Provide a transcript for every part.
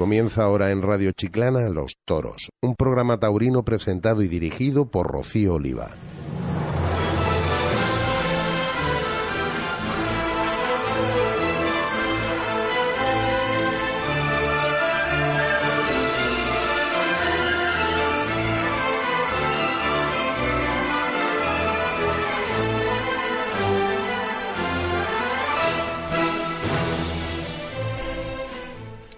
Comienza ahora en Radio Chiclana Los Toros, un programa taurino presentado y dirigido por Rocío Oliva.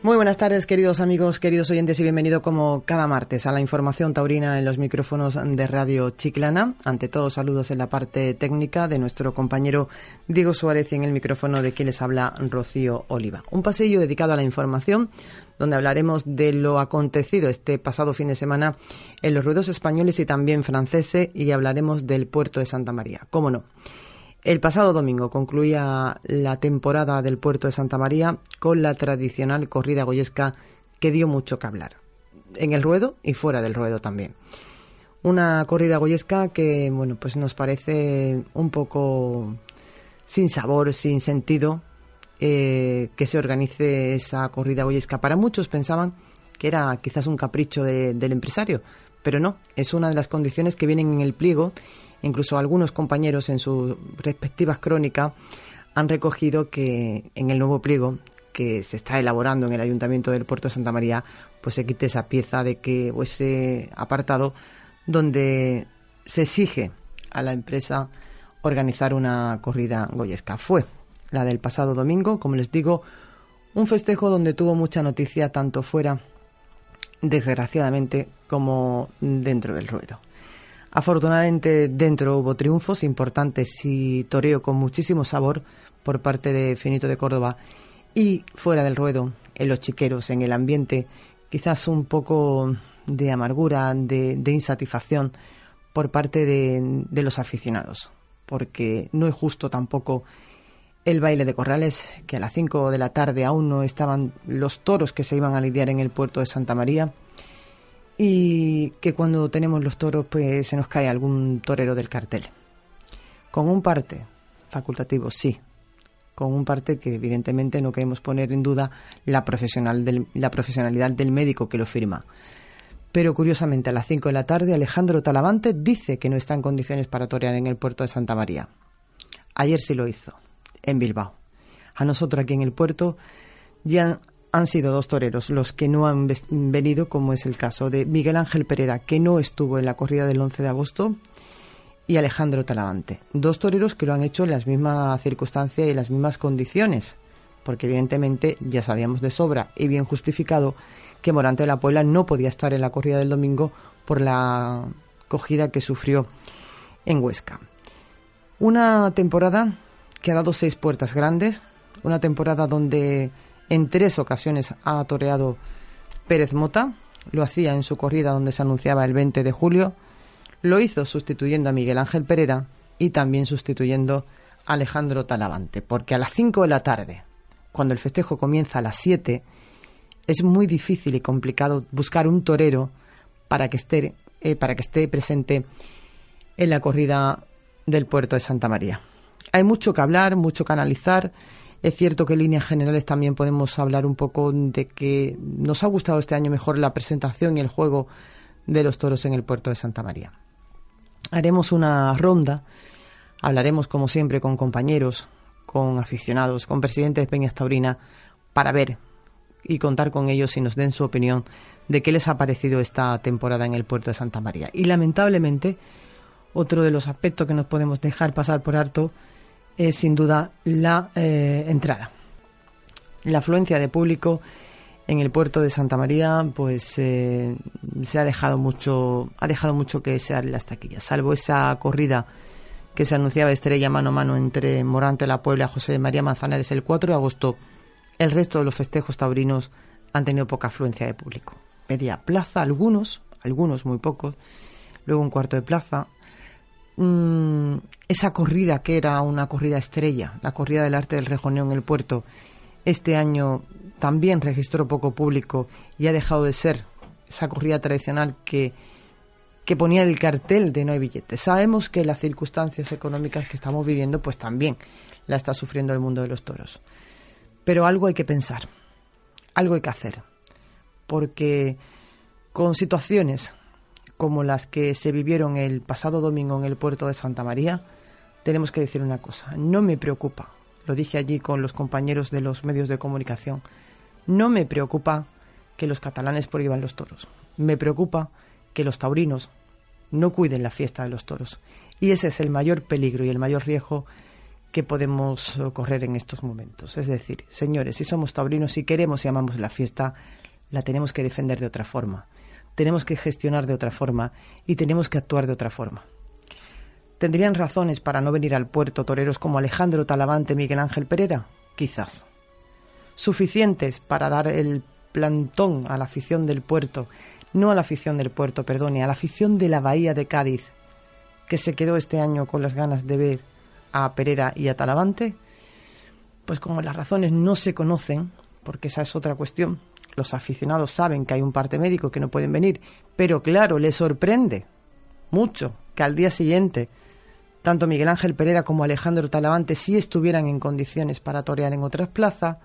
Muy buenas tardes, queridos amigos, queridos oyentes, y bienvenido como cada martes a la información taurina en los micrófonos de Radio Chiclana. Ante todo, saludos en la parte técnica de nuestro compañero Diego Suárez y en el micrófono de quien les habla Rocío Oliva. Un pasillo dedicado a la información donde hablaremos de lo acontecido este pasado fin de semana en los ruedos españoles y también franceses y hablaremos del puerto de Santa María. ¿Cómo no? El pasado domingo concluía la temporada del puerto de Santa María con la tradicional corrida goyesca que dio mucho que hablar, en el ruedo y fuera del ruedo también. Una corrida goyesca que, bueno, pues nos parece un poco sin sabor, sin sentido, eh, que se organice esa corrida goyesca. Para muchos pensaban que era quizás un capricho de- del empresario, pero no, es una de las condiciones que vienen en el pliego Incluso algunos compañeros en sus respectivas crónicas han recogido que en el nuevo pliego que se está elaborando en el Ayuntamiento del Puerto de Santa María, pues se quite esa pieza de que o ese apartado donde se exige a la empresa organizar una corrida goyesca. Fue la del pasado domingo, como les digo, un festejo donde tuvo mucha noticia tanto fuera, desgraciadamente, como dentro del ruedo. Afortunadamente dentro hubo triunfos importantes y toreo con muchísimo sabor por parte de Finito de Córdoba. Y fuera del ruedo, en los chiqueros, en el ambiente, quizás un poco de amargura, de, insatisfacción por parte de, de los aficionados, porque no es justo tampoco el baile de corrales, que a las 5 de la tarde aún no estaban los toros que se iban a lidiar en el puerto de Santa María y que cuando tenemos los toros pues se nos cae algún torero del cartel. Con un parte facultativo, sí. Con un parte que evidentemente no queremos poner en duda la, profesional del- la profesionalidad del médico que lo firma. Pero curiosamente a las 5 de la tarde Alejandro Talavante dice que no está en condiciones para torear en el puerto de Santa María. Ayer sí lo hizo, en Bilbao. A nosotros aquí en el puerto ya han sido dos toreros los que no han venido, como es el caso de Miguel Ángel Pereira, que no estuvo en la corrida del 11 de agosto, y Alejandro Talavante. Dos toreros que lo han hecho en las mismas circunstancias y en las mismas condiciones, porque evidentemente ya sabíamos de sobra y bien justificado que Morante de la Puebla no podía estar en la corrida del domingo por la cogida que sufrió en Huesca. Una temporada que ha dado seis puertas grandes, una temporada donde en tres ocasiones ha toreado Pérez Mota, lo hacía en su corrida donde se anunciaba el 20 de julio, lo hizo sustituyendo a Miguel Ángel Pereira y también sustituyendo a Alejandro Talavante, porque a las 5 de la tarde, cuando el festejo comienza a las 7, es muy difícil y complicado buscar un torero para que esté, eh, para que esté presente en la corrida del puerto de Santa María. Hay mucho que hablar, mucho que analizar. Es cierto que en líneas generales también podemos hablar un poco de que nos ha gustado este año mejor la presentación y el juego de los toros en el puerto de Santa María. Haremos una ronda, hablaremos como siempre con compañeros, con aficionados, con presidentes de Peñas Taurina, para ver y contar con ellos y nos den su opinión de qué les ha parecido esta temporada en el puerto de Santa María. Y lamentablemente, otro de los aspectos que nos podemos dejar pasar por harto es sin duda la eh, entrada. La afluencia de público en el puerto de Santa María, pues eh, se ha dejado mucho, ha dejado mucho que desear las taquillas, salvo esa corrida que se anunciaba estrella mano a mano entre Morante La Puebla y José María Manzanares el 4 de agosto, el resto de los festejos taurinos han tenido poca afluencia de público. Media plaza, algunos, algunos muy pocos, luego un cuarto de plaza. Mm, esa corrida que era una corrida estrella, la corrida del arte del rejoneo en el puerto, este año también registró poco público y ha dejado de ser esa corrida tradicional que, que ponía el cartel de no hay billetes. Sabemos que las circunstancias económicas que estamos viviendo pues también la está sufriendo el mundo de los toros. Pero algo hay que pensar, algo hay que hacer, porque con situaciones como las que se vivieron el pasado domingo en el puerto de Santa María, tenemos que decir una cosa, no me preocupa, lo dije allí con los compañeros de los medios de comunicación, no me preocupa que los catalanes prohíban los toros, me preocupa que los taurinos no cuiden la fiesta de los toros. Y ese es el mayor peligro y el mayor riesgo que podemos correr en estos momentos. Es decir, señores, si somos taurinos y queremos y amamos la fiesta, la tenemos que defender de otra forma, tenemos que gestionar de otra forma y tenemos que actuar de otra forma. ¿Tendrían razones para no venir al puerto toreros como Alejandro Talavante, Miguel Ángel Pereira? Quizás. ¿Suficientes para dar el plantón a la afición del puerto no a la afición del puerto, perdone, a la afición de la Bahía de Cádiz, que se quedó este año con las ganas de ver a Pereira y a Talavante, pues como las razones no se conocen, porque esa es otra cuestión, los aficionados saben que hay un parte médico que no pueden venir, pero claro, les sorprende mucho que al día siguiente tanto Miguel Ángel Pereira como Alejandro Talavante si estuvieran en condiciones para torear en otras plazas,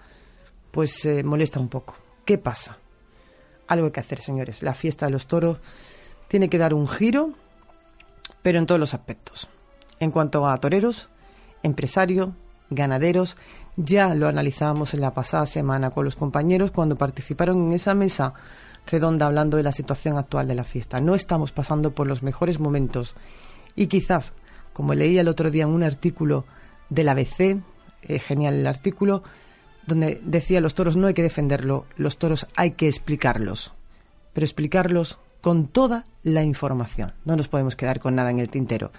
pues se molesta un poco. ¿Qué pasa? algo que hacer, señores. La fiesta de los toros tiene que dar un giro, pero en todos los aspectos. En cuanto a toreros, empresarios, ganaderos, ya lo analizábamos en la pasada semana con los compañeros cuando participaron en esa mesa redonda hablando de la situación actual de la fiesta. No estamos pasando por los mejores momentos y quizás, como leía el otro día en un artículo del ABC, eh, genial el artículo, donde decía los toros no hay que defenderlo, los toros hay que explicarlos, pero explicarlos con toda la información. No nos podemos quedar con nada en el tintero.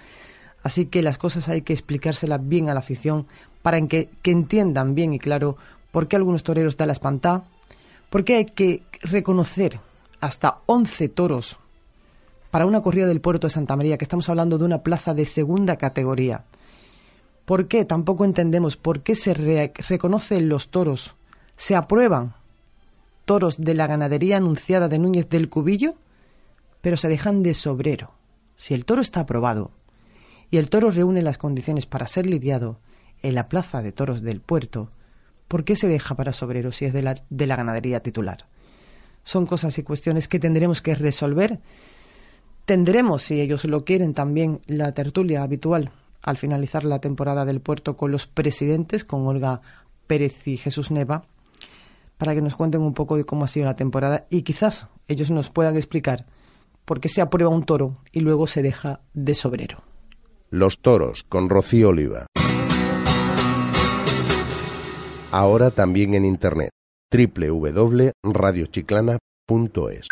Así que las cosas hay que explicárselas bien a la afición para que, entiendan bien y claro por qué algunos toreros da la espantada, por qué hay que reconocer hasta 11 toros para una corrida del puerto de Santa María, que estamos hablando de una plaza de segunda categoría ¿Por qué? Tampoco entendemos por qué se reconocen los toros, se aprueban toros de la ganadería anunciada de Núñez del Cubillo, pero se dejan de sobrero. Si el toro está aprobado y el toro reúne las condiciones para ser lidiado en la plaza de toros del puerto, ¿por qué se deja para sobrero si es de la, de la ganadería titular? Son cosas y cuestiones que tendremos que resolver. Tendremos, si ellos lo quieren, también la tertulia habitual al finalizar la temporada del puerto con los presidentes, con Olga Pérez y Jesús Neva, para que nos cuenten un poco de cómo ha sido la temporada y quizás ellos nos puedan explicar por qué se aprueba un toro y luego se deja de sobrero. Los toros con Rocío Oliva. Ahora también en internet www.radiochiclana.es.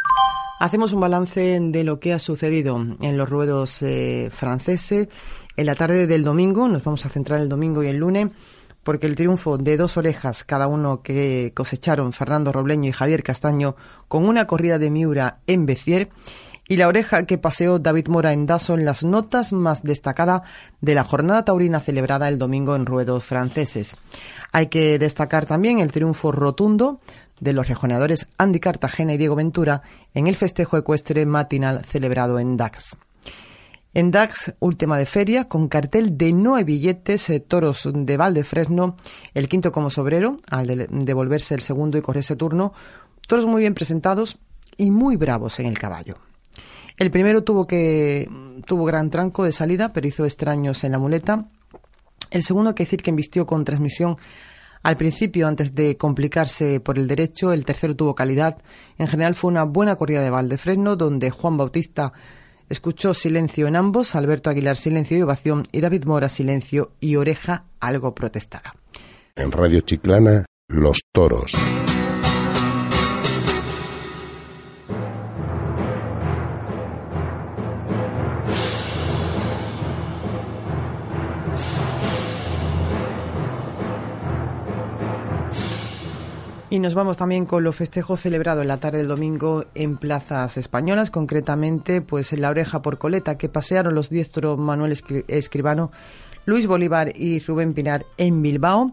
Hacemos un balance de lo que ha sucedido en los ruedos eh, franceses en la tarde del domingo, nos vamos a centrar el domingo y el lunes, porque el triunfo de dos orejas, cada uno que cosecharon Fernando Robleño y Javier Castaño, con una corrida de Miura en Becier, y la oreja que paseó David Mora en Daso en las notas más destacadas de la jornada taurina celebrada el domingo en ruedos franceses. Hay que destacar también el triunfo rotundo de los rejoneadores Andy Cartagena y Diego Ventura en el festejo ecuestre matinal celebrado en Dax. En DAX, última de feria, con cartel de no hay billetes, eh, toros de Valdefresno, el quinto como sobrero, al devolverse el segundo y correrse turno, toros muy bien presentados y muy bravos en el caballo. El primero tuvo que tuvo gran tranco de salida, pero hizo extraños en la muleta. El segundo, que decir que embistió con transmisión al principio antes de complicarse por el derecho. El tercero tuvo calidad. En general fue una buena corrida de Valdefresno, donde Juan Bautista Escuchó silencio en ambos, Alberto Aguilar silencio y ovación y David Mora silencio y oreja algo protestada. En Radio Chiclana, Los Toros. Y nos vamos también con los festejos celebrados en la tarde del domingo en plazas españolas, concretamente pues en la oreja por coleta que pasearon los diestros Manuel Escribano, Luis Bolívar y Rubén Pinar en Bilbao.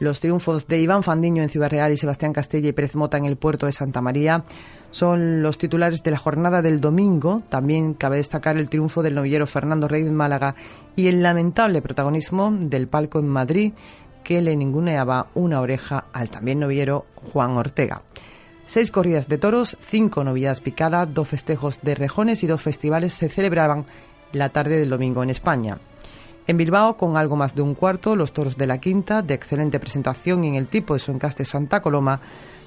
Los triunfos de Iván Fandiño en Ciudad Real y Sebastián Castella y Pérez Mota en el puerto de Santa María son los titulares de la jornada del domingo. También cabe destacar el triunfo del novillero Fernando Rey de Málaga y el lamentable protagonismo del palco en Madrid que le ninguneaba una oreja al también novillero Juan Ortega. Seis corridas de toros, cinco novilladas picadas, dos festejos de rejones y dos festivales se celebraban la tarde del domingo en España. En Bilbao, con algo más de un cuarto, los toros de la quinta, de excelente presentación en el tipo de su encaste Santa Coloma,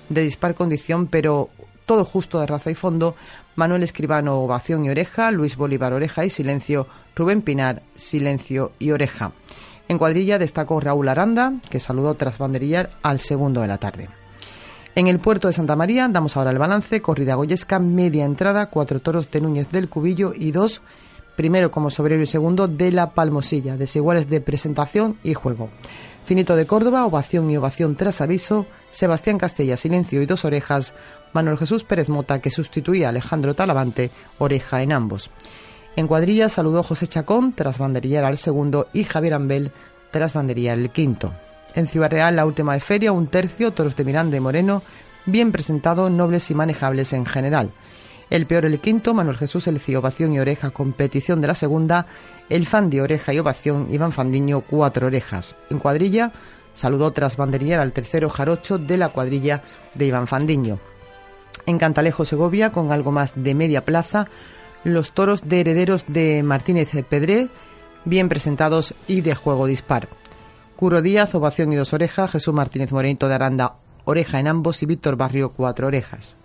de dispar condición, pero todo justo de raza y fondo, Manuel Escribano, ovación y oreja, Luis Bolívar, oreja y silencio, Rubén Pinar, silencio y oreja. En cuadrilla destacó Raúl Aranda, que saludó tras banderillar al segundo de la tarde. En el puerto de Santa María damos ahora el balance, corrida goyesca, media entrada, cuatro toros de Núñez del Cubillo y dos primero como sobrero y segundo de la Palmosilla, desiguales de presentación y juego. Finito de Córdoba, ovación y ovación tras aviso, Sebastián Castella, silencio y dos orejas, Manuel Jesús Pérez Mota, que sustituía a Alejandro Talavante, oreja en ambos. En cuadrilla saludó José Chacón tras banderillar al segundo y Javier Ambel tras banderillar el quinto. En Ciudad Real, la última de feria, un tercio, toros de Miranda y Moreno, bien presentado, nobles y manejables en general. El peor el quinto, Manuel Jesús el ovación y oreja, competición de la segunda, el fan de oreja y ovación, Iván Fandiño, cuatro orejas. En cuadrilla, saludó tras banderillar al tercero jarocho de la cuadrilla de Iván Fandiño. En Cantalejo, Segovia, con algo más de media plaza, los toros de herederos de Martínez Pedré, bien presentados y de juego dispar. Curo Díaz, ovación y dos orejas, Jesús Martínez Morenito de Aranda, oreja en ambos y Víctor Barrio, cuatro orejas.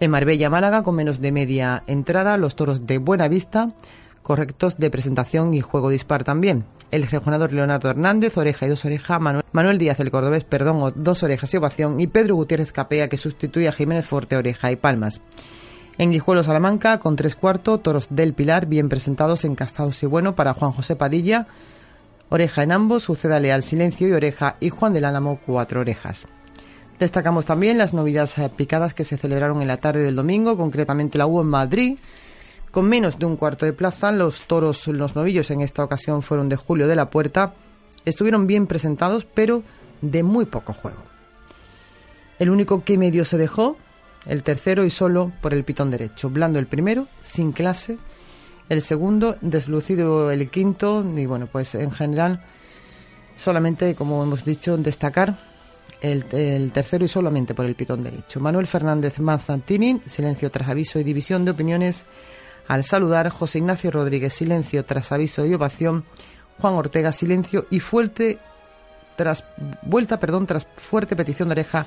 En Marbella, Málaga, con menos de media entrada, los toros de Buena Vista, correctos de presentación y juego dispar también. El regionador Leonardo Hernández, oreja y dos orejas, Manuel, Díaz el Cordobés, perdón, dos orejas y ovación, y Pedro Gutiérrez Capea, que sustituye a Jiménez Forte, oreja y palmas. En Guijuelo, Salamanca, con tres cuartos, toros del Pilar, bien presentados, encastados y bueno para Juan José Padilla, oreja en ambos, sucédale al silencio y oreja, y Juan del Álamo, cuatro orejas. Destacamos también las novedades eh, picadas que se celebraron en la tarde del domingo, concretamente la U en Madrid. Con menos de un cuarto de plaza, los toros, los novillos en esta ocasión fueron de Julio de la Puerta. Estuvieron bien presentados, pero de muy poco juego. El único que medio se dejó, el tercero y solo por el pitón derecho. Blando el primero, sin clase. El segundo, deslucido el quinto. Y bueno, pues en general, solamente, como hemos dicho, destacar el, tercero y solamente por el pitón derecho. Manuel Fernández Manzantini, silencio tras aviso y división de opiniones. Al saludar, José Ignacio Rodríguez, silencio tras aviso y ovación. Juan Ortega, silencio y fuerte tras vuelta, perdón, tras fuerte petición de oreja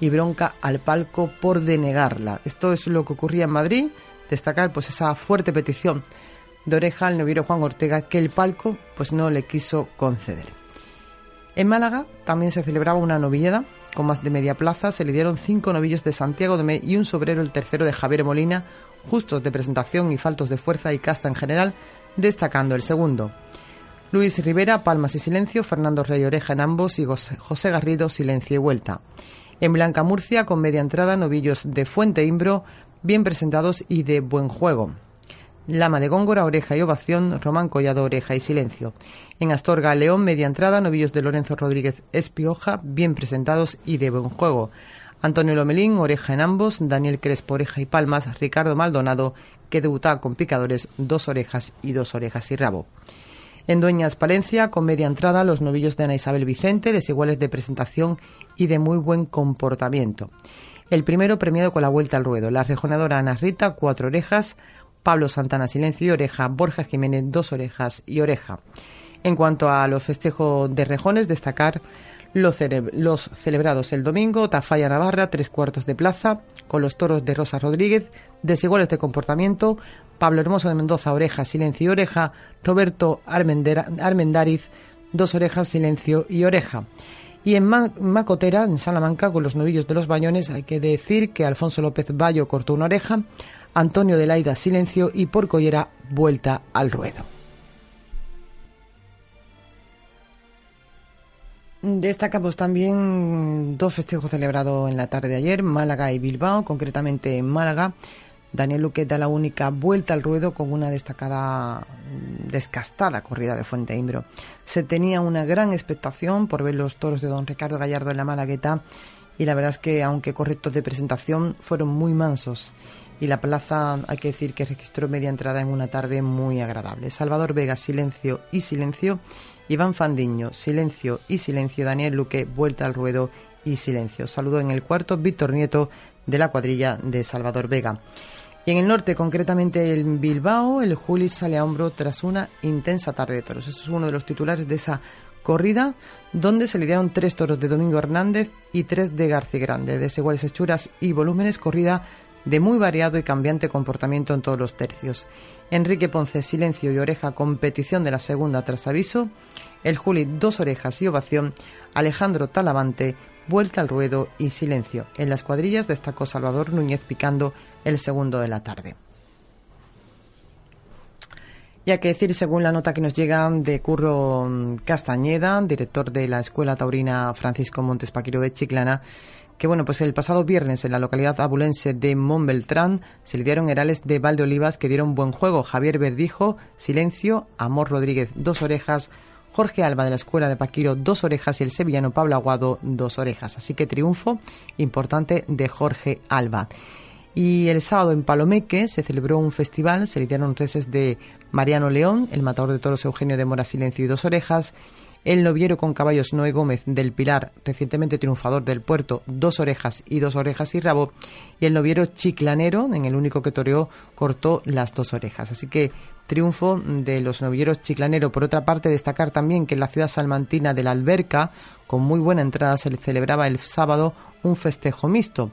y bronca al palco por denegarla. Esto es lo que ocurría en Madrid. Destacar pues esa fuerte petición de oreja al noviero Juan Ortega que el palco pues no le quiso conceder. En Málaga también se celebraba una novillada con más de media plaza. Se le dieron cinco novillos de Santiago de Me y un sobrero, el tercero de Javier Molina, justos de presentación y faltos de fuerza y casta en general, destacando el segundo. Luis Rivera, palmas y silencio, Fernando Rey Oreja en ambos y José Garrido, silencio y vuelta. En Blanca Murcia, con media entrada, novillos de Fuente Imbro, bien presentados y de buen juego. Lama de Góngora, Oreja y Ovación, Román Collado, Oreja y Silencio. En Astorga, León, media entrada, novillos de Lorenzo Rodríguez Espioja, bien presentados y de buen juego. Antonio Lomelín, oreja en ambos, Daniel Crespo, oreja y palmas, Ricardo Maldonado, que debutaba con picadores, dos orejas y dos orejas y rabo. En Dueñas Palencia, con media entrada, los novillos de Ana Isabel Vicente, desiguales de presentación y de muy buen comportamiento. El primero premiado con la vuelta al ruedo, la rejonadora Ana Rita, cuatro orejas, Pablo Santana Silencio y Oreja, Borja Jiménez Dos Orejas y Oreja. En cuanto a los festejos de rejones, destacar los, los, celebrados el domingo, Tafalla Navarra, tres cuartos de plaza, con los toros de Rosa Rodríguez, desiguales de comportamiento, Pablo Hermoso de Mendoza, oreja, silencio y oreja, Roberto Armendariz, dos orejas, silencio y oreja. Y en Macotera, en Salamanca, con los novillos de los bañones, hay que decir que Alfonso López Bayo cortó una oreja, Antonio de Laida silencio y por Collera vuelta al ruedo. Destacamos también dos festejos celebrados en la tarde de ayer, Málaga y Bilbao, concretamente en Málaga. Daniel Luque da la única vuelta al ruedo con una destacada, descastada corrida de Fuente Imbro. Se tenía una gran expectación por ver los toros de don Ricardo Gallardo en la Malagueta y la verdad es que, aunque correctos de presentación, fueron muy mansos. Y la plaza, hay que decir que registró media entrada en una tarde muy agradable. Salvador Vega, silencio y silencio. Iván Fandiño, silencio y silencio. Daniel Luque, vuelta al ruedo y silencio. Saludo en el cuarto Víctor Nieto de la cuadrilla de Salvador Vega. Y en el norte, concretamente en Bilbao, el Juli sale a hombro tras una intensa tarde de toros. Eso es uno de los titulares de esa corrida, donde se lidiaron tres toros de Domingo Hernández y tres de García Grande, desiguales hechuras y volúmenes, corrida de muy variado y cambiante comportamiento en todos los tercios. Enrique Ponce, silencio y oreja, competición de la segunda tras aviso. El Juli, dos orejas y ovación. Alejandro Talavante, vuelta al ruedo y silencio. En las cuadrillas destacó Salvador Núñez picando el segundo de la tarde. Y hay que decir, según la nota que nos llega de Curro Castañeda, director de la Escuela Taurina Francisco Montes Paquiro de Chiclana, que bueno, pues el pasado viernes en la localidad abulense de Montbeltrán se lidiaron herales de Valdeolivas que dieron buen juego. Javier Verdijo, silencio, Amor Rodríguez, dos orejas, Jorge Alba de la Escuela de Paquiro, dos orejas y el sevillano Pablo Aguado, dos orejas. Así que triunfo importante de Jorge Alba. Y el sábado en Palomeque se celebró un festival, se lidiaron reses de Mariano León, el matador de toros Eugenio de Mora Silencio y dos orejas, el noviero con caballos Noé Gómez del Pilar, recientemente triunfador del puerto, dos orejas y dos orejas y rabo, y el noviero chiclanero, en el único que toreó, cortó las dos orejas. Así que triunfo de los novilleros chiclanero. Por otra parte, destacar también que en la ciudad salmantina de la Alberca, con muy buena entrada, se celebraba el sábado un festejo mixto.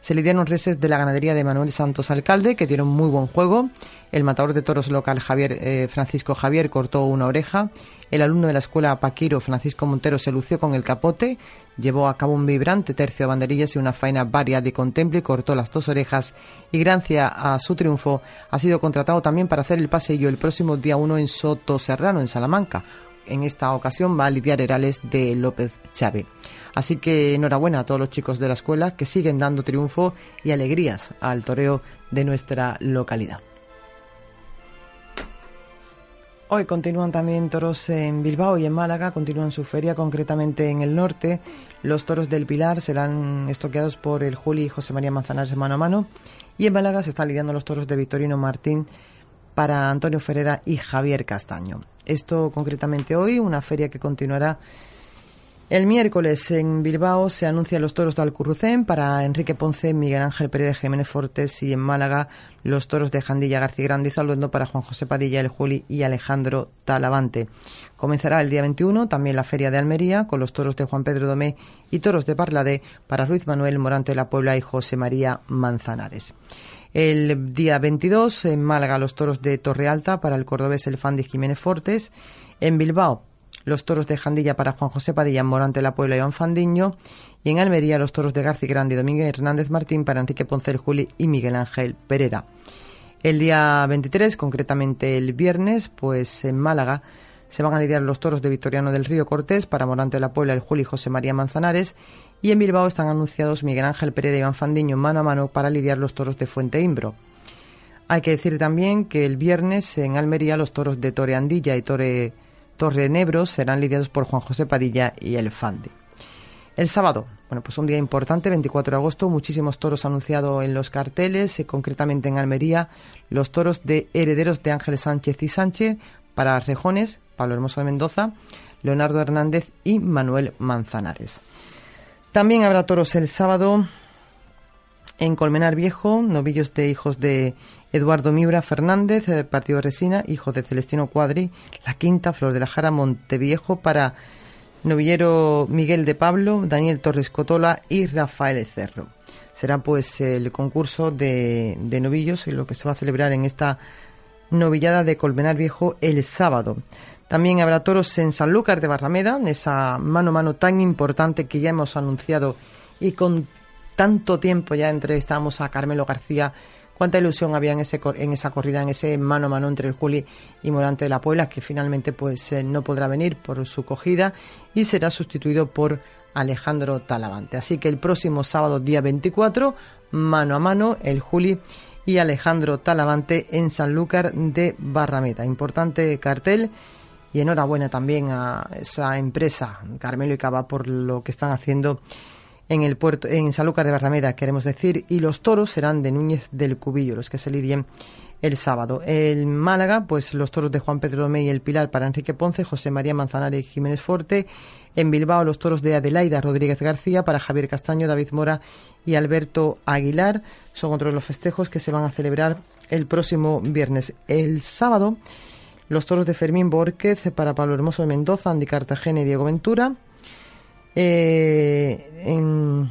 Se lidiaron reses de la ganadería de Manuel Santos Alcalde, que dieron muy buen juego. El matador de toros local Javier, eh, Francisco Javier cortó una oreja. El alumno de la escuela Paquiro, Francisco Montero, se lució con el capote, llevó a cabo un vibrante tercio de banderillas y una faena varia de contemple y cortó las dos orejas. Y gracias a su triunfo ha sido contratado también para hacer el paseillo el próximo día 1 en Soto Serrano, en Salamanca. En esta ocasión va a lidiar Herales de López Chávez. Así que enhorabuena a todos los chicos de la escuela que siguen dando triunfo y alegrías al toreo de nuestra localidad. Hoy continúan también toros en Bilbao y en Málaga, continúan su feria, concretamente en el norte. Los toros del Pilar serán estoqueados por el Juli y José María Manzanares mano a mano. Y en Málaga se están lidiando los toros de Victorino Martín para Antonio Ferrera y Javier Castaño. Esto concretamente hoy, una feria que continuará el miércoles en Bilbao se anuncian los toros de Alcurrucén para Enrique Ponce, Miguel Ángel Pérez Jiménez Fortes y en Málaga los toros de Jandilla García Grande y Zalduendo para Juan José Padilla, El Juli y Alejandro Talavante. Comenzará el día 21 también la Feria de Almería con los toros de Juan Pedro Domé y toros de Parladé para Ruiz Manuel Morante de la Puebla y José María Manzanares. El día 22 en Málaga los toros de Torre Alta para el cordobés Elfandi Jiménez Fortes. En Bilbao los toros de Jandilla para Juan José Padilla, Morante La Puebla y Iván Fandiño, y en Almería los toros de García Grande y Domínguez Hernández Martín para Enrique Ponce Juli y Miguel Ángel Pereira. El día 23, concretamente el viernes, pues en Málaga se van a lidiar los toros de Victoriano del Río Cortés para Morante La Puebla, el Juli y José María Manzanares, y en Bilbao están anunciados Miguel Ángel Pereira y Iván Fandiño mano a mano para lidiar los toros de Fuente Imbro. Hay que decir también que el viernes en Almería los toros de Torre Andilla y Torre Torrenebros serán lidiados por Juan José Padilla y El Fande. El sábado, bueno, pues un día importante, 24 de agosto, muchísimos toros anunciados en los carteles, eh, concretamente en Almería, los toros de herederos de Ángel Sánchez y Sánchez para Rejones, Pablo Hermoso de Mendoza, Leonardo Hernández y Manuel Manzanares. También habrá toros el sábado en Colmenar Viejo, novillos de hijos de Eduardo Mibra Fernández, eh, Partido Resina, hijo de Celestino Cuadri, La Quinta, Flor de la Jara, Monteviejo, para novillero Miguel de Pablo, Daniel Torres Cotola y Rafael Cerro. Será pues el concurso de, de novillos lo que se va a celebrar en esta novillada de Colmenar Viejo el sábado. También habrá toros en Sanlúcar de Barrameda, en esa mano a mano tan importante que ya hemos anunciado y con tanto tiempo ya entrevistamos a Carmelo García cuánta ilusión había en, ese, en esa corrida, en ese mano a mano entre el Juli y Morante de la Puebla, que finalmente pues eh, no podrá venir por su cogida y será sustituido por Alejandro Talavante. Así que el próximo sábado, día 24, mano a mano, el Juli y Alejandro Talavante en Sanlúcar de Barrameda. Importante cartel y enhorabuena también a esa empresa, Carmelo y Cava, por lo que están haciendo en el puerto, en Sanlúcar de Barrameda, queremos decir, y los toros serán de Núñez del Cubillo, los que se lidien el sábado. En Málaga, pues los toros de Juan Pedro Domé y el Pilar para Enrique Ponce, José María Manzanares y Jiménez Forte. En Bilbao, los toros de Adelaida Rodríguez García para Javier Castaño, David Mora y Alberto Aguilar. Son otros los festejos que se van a celebrar el próximo viernes. El sábado, los toros de Fermín Borquez para Pablo Hermoso de Mendoza, Andy Cartagena y Diego Ventura. Eh, en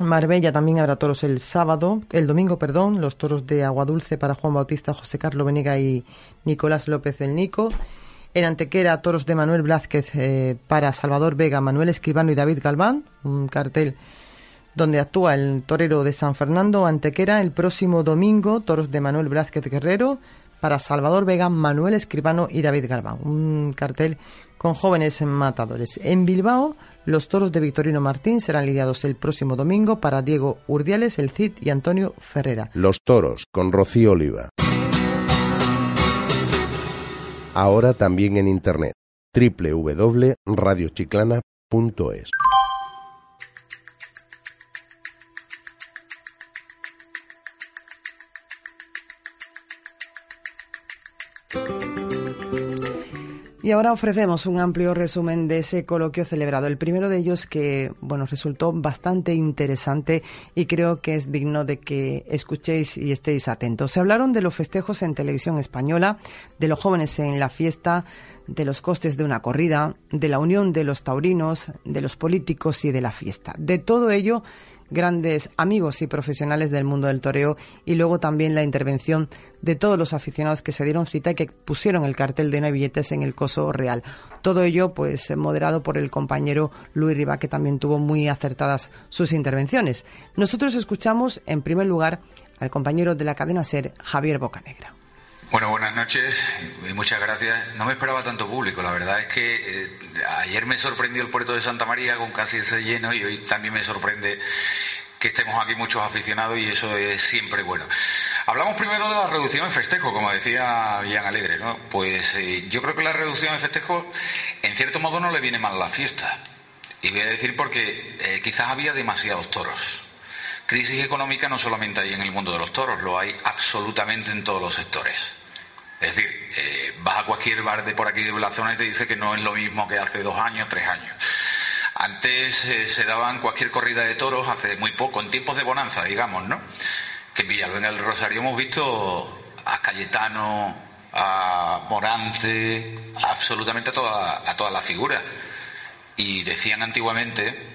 Marbella también habrá toros el sábado, el domingo, perdón, los toros de Agua Dulce para Juan Bautista, José Carlos Venega y Nicolás López del Nico. En Antequera, toros de Manuel Blázquez eh, para Salvador Vega, Manuel Escribano y David Galván, un cartel donde actúa el torero de San Fernando, Antequera, el próximo domingo, toros de Manuel Blázquez Guerrero para Salvador Vega, Manuel Escribano y David Galván, un cartel con jóvenes matadores. En Bilbao, los toros de Victorino Martín serán lidiados el próximo domingo para Diego Urdiales, El Cid y Antonio Ferrera. Los toros con Rocío Oliva. Ahora también en internet www.radiochiclana.es. Y ahora ofrecemos un amplio resumen de ese coloquio celebrado. El primero de ellos que, bueno, resultó bastante interesante y creo que es digno de que escuchéis y estéis atentos. Se hablaron de los festejos en televisión española, de los jóvenes en la fiesta, de los costes de una corrida, de la unión de los taurinos, de los políticos y de la fiesta. De todo ello grandes amigos y profesionales del mundo del toreo y luego también la intervención de todos los aficionados que se dieron cita y que pusieron el cartel de no billetes en el coso real. Todo ello pues moderado por el compañero Luis Riva que también tuvo muy acertadas sus intervenciones. Nosotros escuchamos en primer lugar al compañero de la cadena SER, Javier Bocanegra. Bueno, buenas noches y muchas gracias. No me esperaba tanto público, la verdad es que eh, ayer me sorprendió el puerto de Santa María con casi ese lleno y hoy también me sorprende que estemos aquí muchos aficionados y eso es siempre bueno. Hablamos primero de la reducción en festejo, como decía Ian Alegre, ¿no? Pues eh, yo creo que la reducción en festejo en cierto modo no le viene mal a la fiesta. Y voy a decir porque eh, quizás había demasiados toros. Crisis económica no solamente hay en el mundo de los toros, lo hay absolutamente en todos los sectores. Es decir, eh, vas a cualquier bar de por aquí de la zona y te dice que no es lo mismo que hace dos años, tres años. Antes eh, se daban cualquier corrida de toros, hace muy poco, en tiempos de bonanza, digamos, ¿no? Que en Villalba, el Rosario, hemos visto a Cayetano, a Morante, absolutamente a toda, a todas las figuras. Y decían antiguamente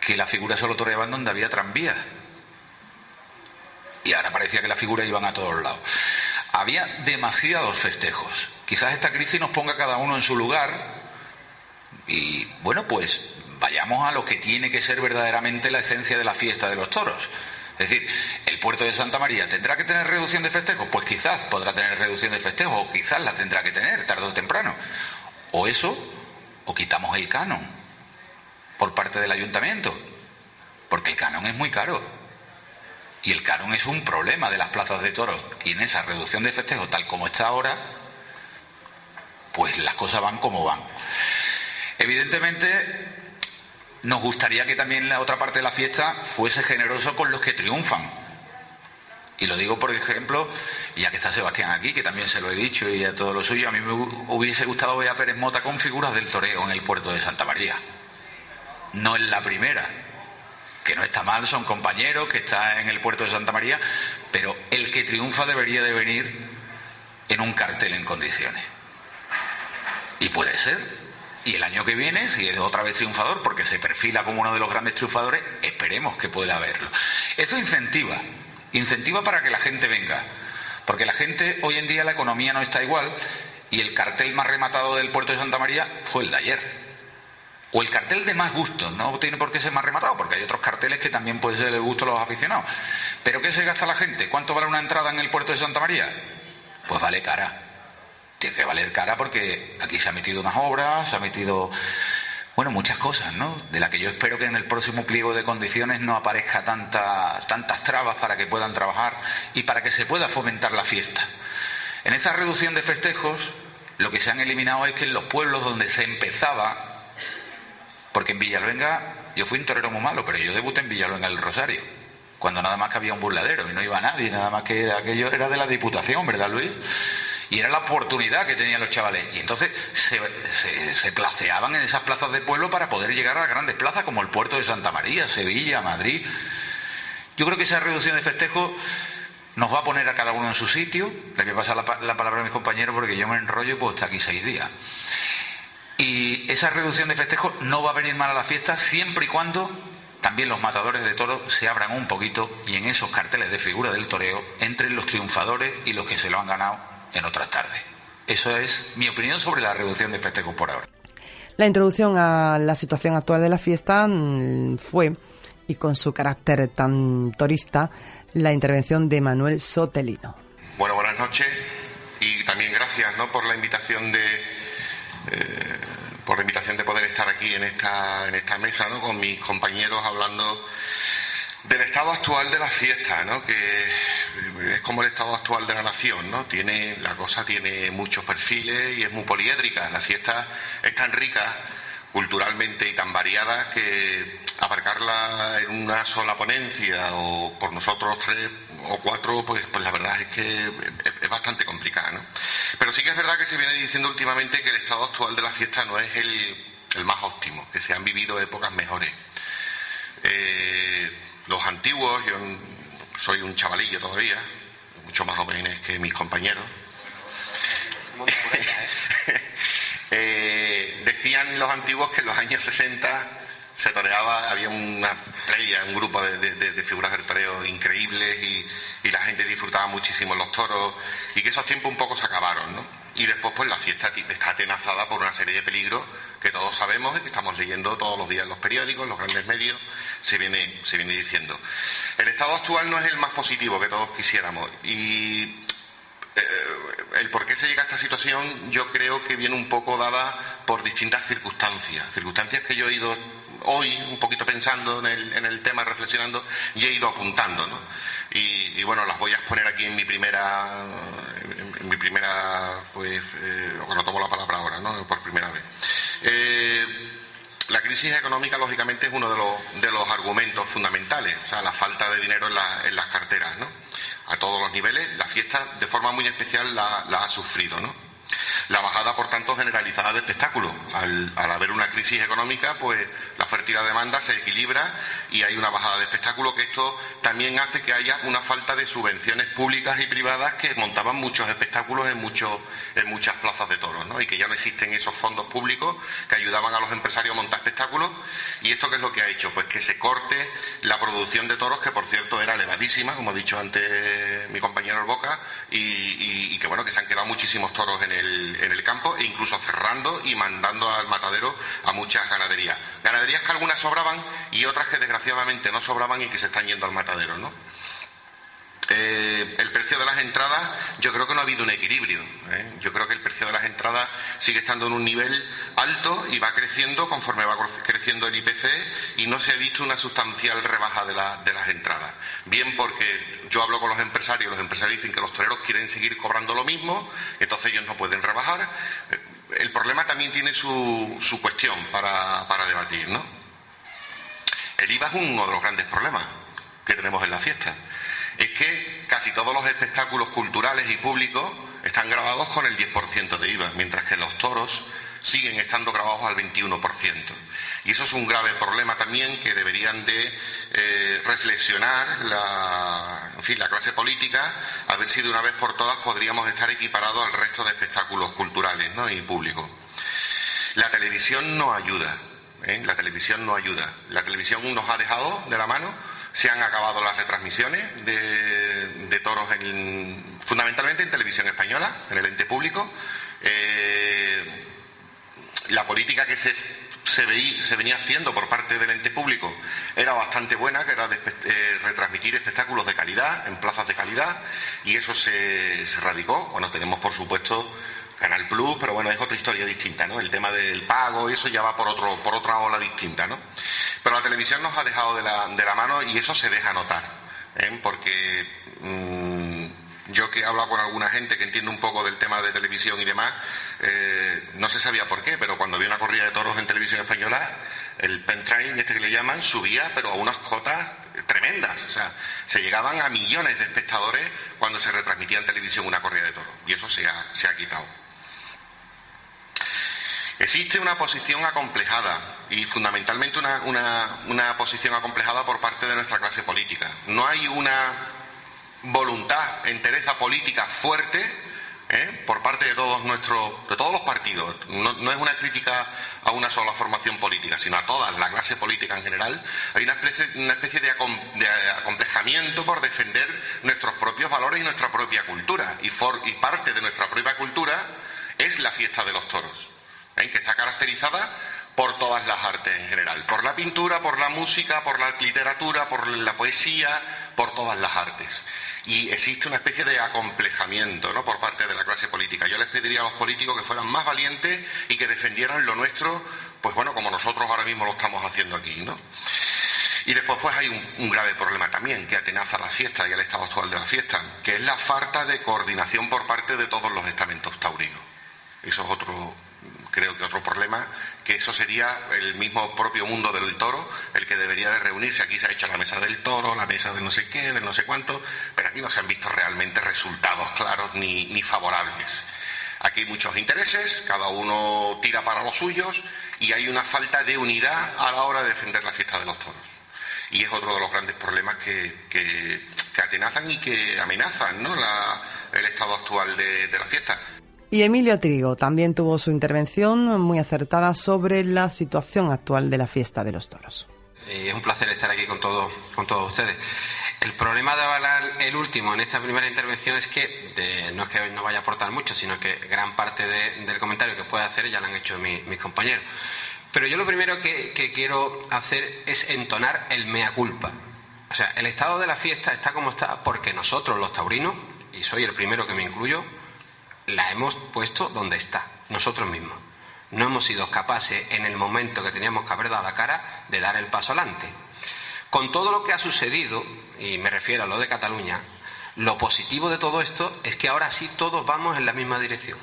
que la figura solo toreaban donde había tranvías. Y ahora parecía que las figuras iban a todos lados había demasiados festejos. Quizás esta crisis nos ponga cada uno en su lugar y bueno, pues vayamos a lo que tiene que ser verdaderamente la esencia de la fiesta de los toros. Es decir, el puerto de Santa María tendrá que tener reducción de festejos, pues quizás podrá tener reducción de festejos, o quizás la tendrá que tener tarde o temprano. O eso, o quitamos el canon por parte del ayuntamiento, porque el canon es muy caro. Y el canon es un problema de las plazas de toros. Y en esa reducción de festejo, tal como está ahora, pues las cosas van como van. Evidentemente, nos gustaría que también la otra parte de la fiesta fuese generoso con los que triunfan. Y lo digo, por ejemplo, ya que está Sebastián aquí, que también se lo he dicho y a todo lo suyo, a mí me hubiese gustado ver a Pérez Mota con figuras del toreo en el puerto de Santa María. No es la primera, que no está mal, son compañeros, que está en el puerto de Santa María, pero el que triunfa debería de venir en un cartel en condiciones. Y puede ser. Y el año que viene, si es otra vez triunfador, porque se perfila como uno de los grandes triunfadores, esperemos que pueda haberlo. Eso incentiva, incentiva para que la gente venga. Porque la gente, hoy en día la economía no está igual y el cartel más rematado del puerto de Santa María fue el de ayer. O el cartel de más gusto, no tiene por qué ser más rematado, porque hay otros carteles que también pueden ser de gusto a los aficionados. Pero ¿qué se gasta la gente? ¿Cuánto vale una entrada en el puerto de Santa María? Pues vale cara. Tiene que valer cara porque aquí se ha metido unas obras, se ha metido, bueno, muchas cosas, ¿no? De las que yo espero que en el próximo pliego de condiciones no aparezca tantas trabas para que puedan trabajar y para que se pueda fomentar la fiesta. En esa reducción de festejos, lo que se han eliminado es que en los pueblos donde se empezaba porque en Villalvenga yo fui un torero muy malo, pero yo debuté en Villalvenga el Rosario, cuando nada más que había un burladero y no iba nadie, nada más que aquello era de la Diputación, ¿verdad Luis? Y era la oportunidad que tenían los chavales. Y entonces se, placeaban en esas plazas de pueblo para poder llegar a las grandes plazas como el puerto de Santa María, Sevilla, Madrid. Yo creo que esa reducción de festejos nos va a poner a cada uno en su sitio. Le voy a pasar la, palabra a mis compañeros porque yo me enrollo pues hasta aquí seis días. Y esa reducción de festejos no va a venir mal a la fiesta siempre y cuando también los matadores de toros se abran un poquito y en esos carteles de figura del toreo entren los triunfadores y los que se lo han ganado en otras tardes. Eso es mi opinión sobre la reducción de festejos por ahora. La introducción a la situación actual de la fiesta mm, fue, y con su carácter tan torista, la intervención de Manuel Sotelino. Bueno, buenas noches y también gracias ¿no? por la invitación de, por la invitación de poder estar aquí en esta, en esta mesa ¿no? con mis compañeros hablando del estado actual de la fiesta, ¿no? que es como el estado actual de la nación, ¿no? Tiene, la cosa tiene muchos perfiles y es muy poliédrica. La fiesta es tan rica culturalmente y tan variada que abarcarla en una sola ponencia o por nosotros tres o cuatro, pues, pues la verdad es que es, bastante complicada. ¿no? Pero sí que es verdad que se viene diciendo últimamente que el estado actual de la fiesta no es el, más óptimo, que se han vivido épocas mejores. Eh, los antiguos, yo soy un chavalillo todavía, mucho más jóvenes que mis compañeros. Eh, decían los antiguos que en los años 60 se toreaba, había una playa, un grupo de, figuras del toreo increíbles y, la gente disfrutaba muchísimo los toros y que esos tiempos un poco se acabaron, ¿no? Y después pues la fiesta está atenazada por una serie de peligros que todos sabemos y que estamos leyendo todos los días en los periódicos, en los grandes medios, se viene, se viene diciendo. El estado actual no es el más positivo que todos quisiéramos y eh, el por qué se llega a esta situación yo creo que viene un poco dada por distintas circunstancias, circunstancias que yo he ido hoy, un poquito pensando en el, tema, reflexionando, y he ido apuntando, ¿no? Y, bueno, las voy a exponer aquí en mi primera, en, mi primera, pues, eh, tomo la palabra ahora, ¿no? Por primera vez. Eh, la crisis económica, lógicamente, es uno de los, de los argumentos fundamentales, o sea, la falta de dinero en, las carteras, ¿no? A todos los niveles, la fiesta, de forma muy especial, la, la ha sufrido, ¿no? La bajada, por tanto, generalizada de espectáculos. Al, haber una crisis económica, pues la oferta y la demanda se equilibra y hay una bajada de espectáculos que esto también hace que haya una falta de subvenciones públicas y privadas que montaban muchos espectáculos en, muchas plazas de toros, ¿no? Y que ya no existen esos fondos públicos que ayudaban a los empresarios a montar espectáculos. ¿Y esto qué es lo que ha hecho? Pues que se corte la producción de toros, que por cierto era elevadísima, como ha dicho antes mi compañero El Boca, y que bueno, que se han quedado muchísimos toros en el, campo e incluso cerrando y mandando al matadero a muchas. Ganaderías que algunas sobraban y otras que desgraciadamente no sobraban y que se están yendo al matadero, ¿no? Eh, el precio de las entradas, yo creo que no ha habido un equilibrio. ¿eh? Yo creo que el precio de las entradas sigue estando en un nivel alto y va creciendo conforme va creciendo el IPC y no se ha visto una sustancial rebaja de, de las entradas. Bien porque yo hablo con los empresarios, los empresarios dicen que los toreros quieren seguir cobrando lo mismo, entonces ellos no pueden rebajar. Eh, el problema también tiene su, su cuestión para, para debatir, ¿no? El IVA es uno de los grandes problemas que tenemos en la fiesta es que casi todos los espectáculos culturales y públicos están grabados con el 10% de IVA, mientras que los toros siguen estando grabados al 21%. Y eso es un grave problema también que deberían de eh, reflexionar la, la clase política, a ver si de una vez por todas podríamos estar equiparados al resto de espectáculos culturales y públicos. La televisión no ayuda, ¿eh? la televisión no ayuda. La televisión nos ha dejado de la mano se han acabado las retransmisiones de, toros fundamentalmente en televisión española, en el ente público. Eh, la política que se se, se venía haciendo por parte del ente público era bastante buena, que era de, eh, retransmitir espectáculos de calidad, en plazas de calidad, y eso se, se radicó. Bueno, tenemos por supuesto Canal Plus, pero bueno, es otra historia distinta, ¿no? El tema del pago y eso ya va por, otro, por otra ola distinta, ¿no? Pero la televisión nos ha dejado de la, de la mano y eso se deja notar, ¿eh? porque mmm, yo que he hablado con alguna gente que entiende un poco del tema de televisión y demás, eh, no se sabía por qué, pero cuando vi una corrida de toros en televisión española, el pentrain, este que le llaman, subía, pero a unas cotas tremendas. O sea, se llegaban a millones de espectadores cuando se retransmitía en televisión una corrida de toros. Y eso se ha, se ha quitado. Existe una posición acomplejada y fundamentalmente una, una, una, posición acomplejada por parte de nuestra clase política. No hay una voluntad, entereza política fuerte ¿eh? por parte de todos nuestros, de todos los partidos. No, es una crítica a una sola formación política, sino a toda la clase política en general. Hay una especie, de, acom, por defender nuestros propios valores y nuestra propia cultura. Y parte de nuestra propia cultura es la fiesta de los toros, ¿eh? que está caracterizada por todas las artes en general, por la pintura, por la música, por la literatura, por la poesía, por todas las artes y existe una especie de acomplejamiento ¿no? por parte de la clase política. Yo les pediría a los políticos que fueran más valientes y que defendieran lo nuestro, pues bueno, como nosotros ahora mismo lo estamos haciendo aquí, ¿no? Y después pues hay un, grave problema también que atenaza la fiesta y el estado actual de la fiesta, que es la falta de coordinación por parte de todos los estamentos taurinos. Eso es otro, creo que otro problema que eso sería el mismo propio mundo del toro el que debería de reunirse. Aquí se ha hecho la mesa del toro, la mesa de no sé qué, de no sé cuánto, pero aquí no se han visto realmente resultados claros ni, ni favorables. Aquí hay muchos intereses, cada uno tira para los suyos y hay una falta de unidad a la hora de defender la fiesta de los toros. Y es otro de los grandes problemas que, que, atenazan y que amenazan ¿no? el estado actual de la fiesta. Y Emilio Trigo también tuvo su intervención muy acertada sobre la situación actual de la fiesta de los toros. Eh, es un placer estar aquí con, todo, con todos ustedes. El problema de avalar el último en esta primera intervención es que no es que no vaya a aportar mucho, sino que gran parte de, del comentario que pueda hacer ya lo han hecho mi, mis compañeros. Pero yo lo primero que, que quiero hacer es entonar el mea culpa. O sea, el estado de la fiesta está como está porque nosotros los taurinos, y soy el primero que me incluyo, la hemos puesto donde está, nosotros mismos. No hemos sido capaces en el momento que teníamos que haber dado la cara de dar el paso adelante. Con todo lo que ha sucedido, y me refiero a lo de Cataluña, lo positivo de todo esto es que ahora sí todos vamos en la misma dirección.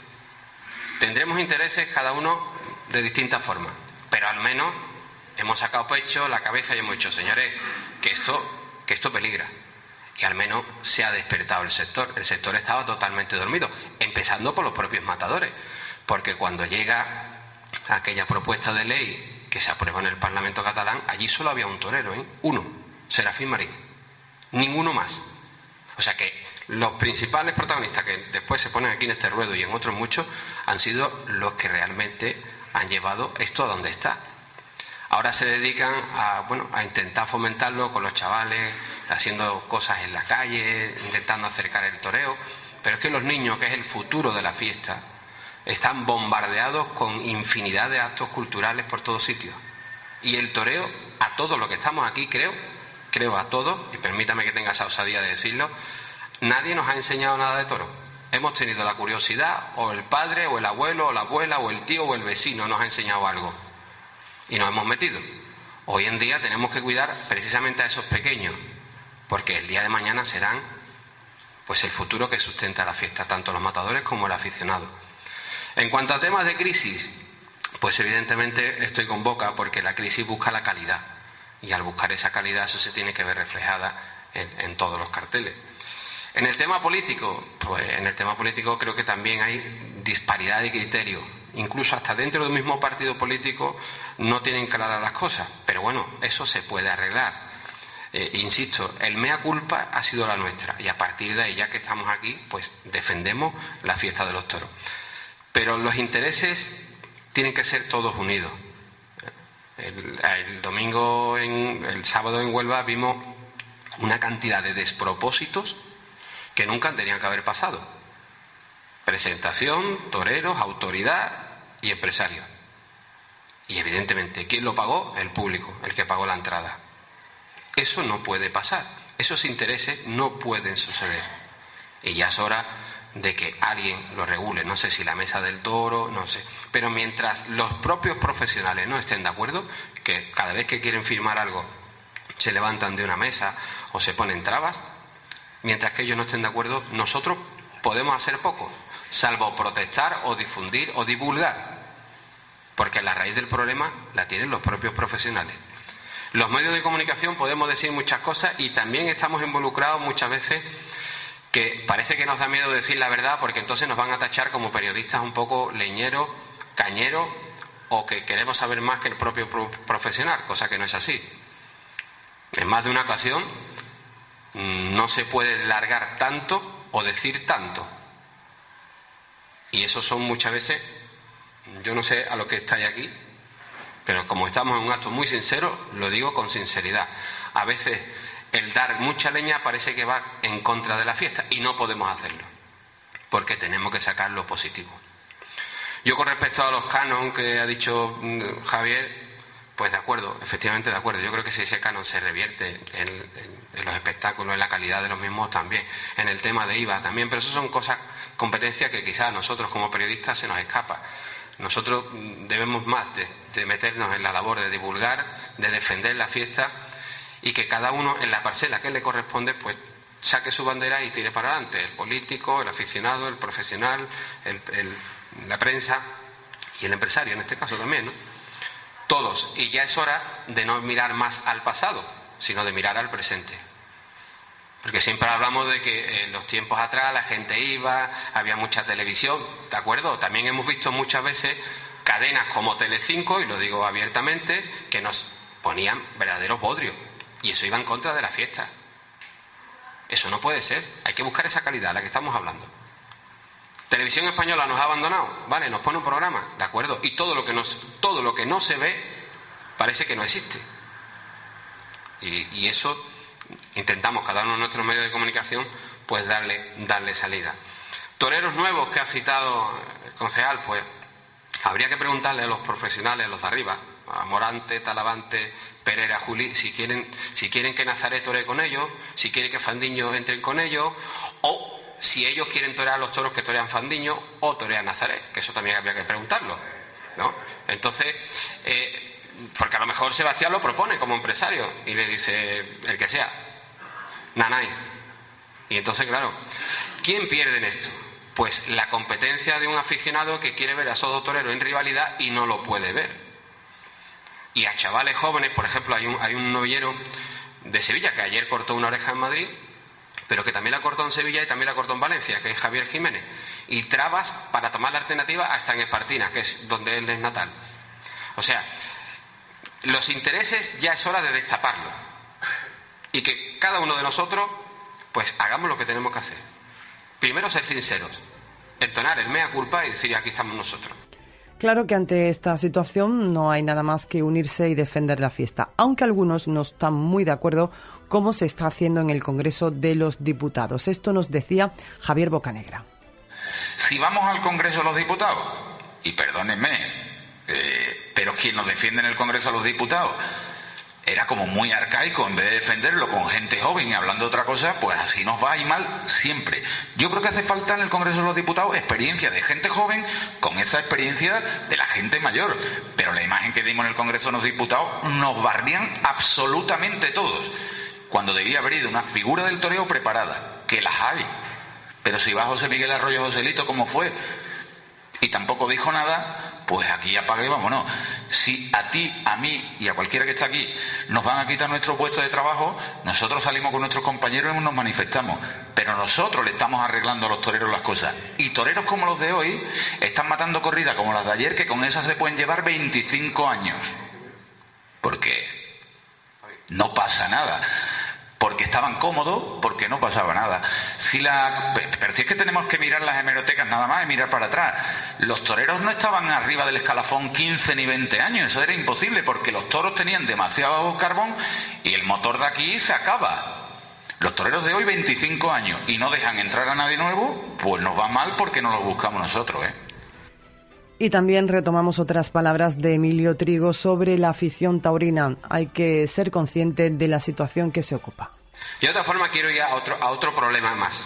Tendremos intereses cada uno de distintas formas, pero al menos hemos sacado pecho, la cabeza y hemos dicho, señores, que esto, que esto peligra y al menos se ha despertado el sector. El sector estaba totalmente dormido, empezando por los propios matadores, porque cuando llega aquella propuesta de ley que se aprueba en el Parlamento catalán, allí solo había un torero, ¿eh? uno, Serafín Marín, ninguno más. O sea que los principales protagonistas que después se ponen aquí en este ruedo y en otros muchos han sido los que realmente han llevado esto a donde está. Ahora se dedican a, bueno, a intentar fomentarlo con los chavales, haciendo cosas en la calle, intentando acercar el toreo, pero es que los niños, que es el futuro de la fiesta, están bombardeados con infinidad de actos culturales por todos sitios. Y el toreo, a todos los que estamos aquí, creo, creo a todos, y permítame que tenga esa osadía de decirlo, nadie nos ha enseñado nada de toro. Hemos tenido la curiosidad, o el padre, o el abuelo, o la abuela, o el tío, o el vecino nos ha enseñado algo. Y nos hemos metido. Hoy en día tenemos que cuidar precisamente a esos pequeños, porque el día de mañana serán pues el futuro que sustenta la fiesta, tanto los matadores como el aficionado. En cuanto a temas de crisis, pues evidentemente estoy con boca porque la crisis busca la calidad y al buscar esa calidad eso se tiene que ver reflejada en, todos los carteles. En el tema político, pues en el tema político creo que también hay disparidad de criterio. Incluso hasta dentro del mismo partido político no tienen claras las cosas. Pero bueno, eso se puede arreglar eh, insisto, el mea culpa ha sido la nuestra y a partir de ahí, ya que estamos aquí, pues defendemos la fiesta de los toros. Pero los intereses tienen que ser todos unidos. El, domingo, el sábado en Huelva vimos una cantidad de despropósitos que nunca tenían que haber pasado. Presentación, toreros, autoridad y empresarios. Y evidentemente, ¿quién lo pagó? El público, el que pagó la entrada. Eso no puede pasar. Esos intereses no pueden suceder. Y ya es hora de que alguien lo regule. No sé si la mesa del toro, no sé. Pero mientras los propios profesionales no estén de acuerdo, que cada vez que quieren firmar algo se levantan de una mesa o se ponen trabas, mientras que ellos no estén de acuerdo, nosotros podemos hacer poco, salvo protestar o difundir o divulgar. Porque la raíz del problema la tienen los propios profesionales. Los medios de comunicación podemos decir muchas cosas y también estamos involucrados muchas veces que parece que nos da miedo decir la verdad porque entonces nos van a tachar como periodistas un poco leñeros, cañeros o que queremos saber más que el propio profesional, cosa que no es así. En más de una ocasión mm, no se puede largar tanto o decir tanto. Y eso son muchas veces, yo no sé a lo que estáis aquí, pero como estamos en un acto muy sincero, lo digo con sinceridad. A veces el dar mucha leña parece que va en contra de la fiesta y no podemos hacerlo, porque tenemos que sacar lo positivo. Yo con respecto a los canon que ha dicho mm, Javier, pues de acuerdo, efectivamente de acuerdo. Yo creo que si ese canon se revierte en, los espectáculos, en la calidad de los mismos también, en el tema de IVA también, pero eso son cosas, competencias que quizás a nosotros como periodistas se nos escapa. Nosotros debemos más de meternos en la labor de divulgar, de defender la fiesta y que cada uno en la parcela que le corresponde, pues saque su bandera y tire para adelante, el político, el aficionado, el profesional, la prensa y el empresario en este caso también, ¿no? Todos. Y ya es hora de no mirar más al pasado, sino de mirar al presente. Porque siempre hablamos de que en los tiempos atrás la gente iba, había mucha televisión, ¿de acuerdo? También hemos visto muchas veces cadenas como Telecinco, y lo digo abiertamente, que nos ponían verdaderos bodrios. Y eso iba en contra de la fiesta. Eso no puede ser. Hay que buscar esa calidad, la que estamos hablando. Televisión Española nos ha abandonado, vale, nos pone un programa, de acuerdo, y todo lo que, todo lo que no se ve parece que no existe. Y, eso intentamos cada uno de nuestros medios de comunicación pues darle, darle salida. Toreros nuevos que ha citado el concejal, pues habría que preguntarle a los profesionales, a los de arriba, a Morante, Talavante, Pereira, Juli, si quieren, si quieren que Nazaret tore con ellos, si quieren que Fandiño entre con ellos, o si ellos quieren torear a los toros que torean Fandiño o torean Nazaret, que eso también habría que preguntarlo. ¿no? Entonces, eh, porque a lo mejor Sebastián lo propone como empresario y le dice el que sea, Nanay. Y entonces, claro, ¿quién pierde en esto? Pues la competencia de un aficionado que quiere ver a esos dos toreros en rivalidad y no lo puede ver. Y a chavales jóvenes, por ejemplo, hay un, hay un novillero de Sevilla que ayer cortó una oreja en Madrid, pero que también la cortó en Sevilla y también la cortó en Valencia, que es Javier Jiménez. Y trabas para tomar la alternativa hasta en Espartina, que es donde él es natal. O sea, los intereses ya es hora de destaparlo. Y que cada uno de nosotros, pues hagamos lo que tenemos que hacer. Primero ser sinceros, entonar el mea culpa y decir aquí estamos nosotros. Claro que ante esta situación no hay nada más que unirse y defender la fiesta, aunque algunos no están muy de acuerdo cómo se está haciendo en el Congreso de los Diputados. Esto nos decía Javier Bocanegra. Si vamos al Congreso de los Diputados, y perdónenme, eh, pero quien nos defiende en el Congreso de los Diputados era como muy arcaico, en vez de defenderlo con gente joven y hablando otra cosa, pues así nos va y mal siempre. Yo creo que hace falta en el Congreso de los Diputados experiencia de gente joven con esa experiencia de la gente mayor. Pero la imagen que dimos en el Congreso de los Diputados nos barrían absolutamente todos. Cuando debía haber ido una figura del toreo preparada, que las hay. Pero si va José Miguel Arroyo Joselito, como fue, y tampoco dijo nada, pues aquí apague y vámonos. Si a ti, a mí y a cualquiera que está aquí nos van a quitar nuestro puesto de trabajo, nosotros salimos con nuestros compañeros y nos manifestamos. Pero nosotros le estamos arreglando a los toreros las cosas. Y toreros como los de hoy están matando corridas como las de ayer, que con esas se pueden llevar 25 años. Porque no pasa nada porque estaban cómodos, porque no pasaba nada. Si la, pero si es que tenemos que mirar las hemerotecas nada más y mirar para atrás. Los toreros no estaban arriba del escalafón 15 ni 20 años, eso era imposible porque los toros tenían demasiado carbón y el motor de aquí se acaba. Los toreros de hoy 25 años y no dejan entrar a nadie nuevo, pues nos va mal porque no lo buscamos nosotros, ¿eh? Y también retomamos otras palabras de Emilio Trigo sobre la afición taurina. Hay que ser consciente de la situación que se ocupa. Y de otra forma quiero ir a otro, a otro problema más,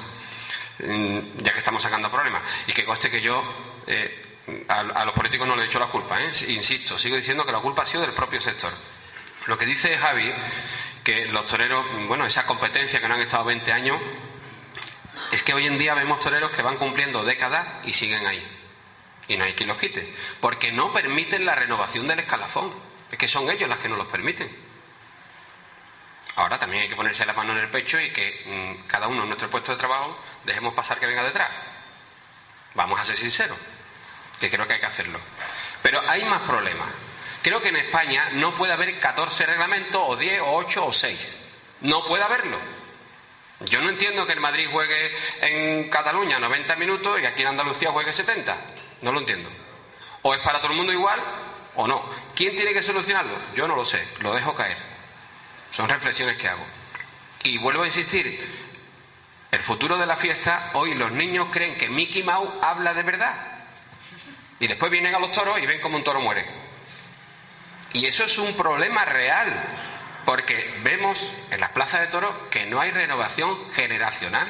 ya que estamos sacando problemas. Y que conste que yo eh, a, los políticos no les he hecho la culpa, ¿eh? insisto, sigo diciendo que la culpa ha sido del propio sector. Lo que dice Javi, que los toreros, bueno, esa competencia que no han estado 20 años, es que hoy en día vemos toreros que van cumpliendo décadas y siguen ahí. Y no hay quien los quite. Porque no permiten la renovación del escalafón. Es que son ellos las que no los permiten. Ahora también hay que ponerse la mano en el pecho y que mm, cada uno en nuestro puesto de trabajo dejemos pasar que venga detrás. Vamos a ser sinceros, que creo que hay que hacerlo. Pero hay más problemas. Creo que en España no puede haber 14 reglamentos, o 10, o 8, o 6. No puede haberlo. Yo no entiendo que el Madrid juegue en Cataluña 90 minutos y aquí en Andalucía juegue 70. No lo entiendo. O es para todo el mundo igual o no. ¿Quién tiene que solucionarlo? Yo no lo sé, lo dejo caer. Son reflexiones que hago. Y vuelvo a insistir, el futuro de la fiesta, hoy los niños creen que Mickey Mouse habla de verdad. Y después vienen a los toros y ven como un toro muere. Y eso es un problema real, porque vemos en las plazas de toros que no hay renovación generacional,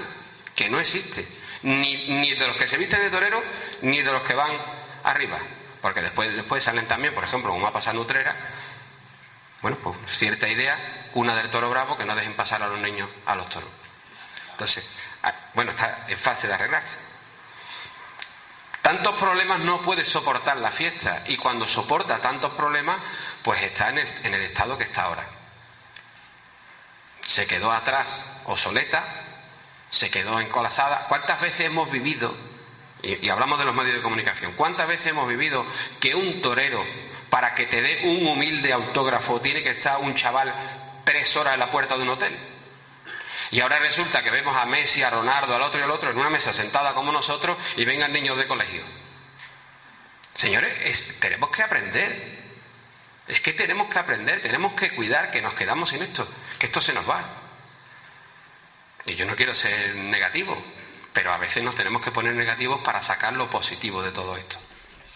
que no existe ni, de los que se visten de torero, ni de los que van arriba. Porque después, después salen también, por ejemplo, como ha pasado Nutrera, bueno, pues cierta idea, una del toro bravo, que no dejen pasar a los niños a los toros. Entonces, ah, bueno, está en fase de arreglarse. Tantos problemas no puede soportar la fiesta y cuando soporta tantos problemas, pues está en el, estado que está ahora. Se quedó atrás obsoleta, se quedó encolazada. ¿Cuántas veces hemos vivido, y, hablamos de los medios de comunicación, cuántas veces hemos vivido que un torero, para que te dé un humilde autógrafo, tiene que estar un chaval tres horas en la puerta de un hotel? Y ahora resulta que vemos a Messi, a Ronaldo, al otro y al otro en una mesa sentada como nosotros y vengan niños de colegio. Señores, tenemos que aprender. Es que tenemos que aprender, tenemos que cuidar que nos quedamos sin esto, que esto se nos va. Y yo no quiero ser negativo, pero a veces nos tenemos que poner negativos para sacar lo positivo de todo esto.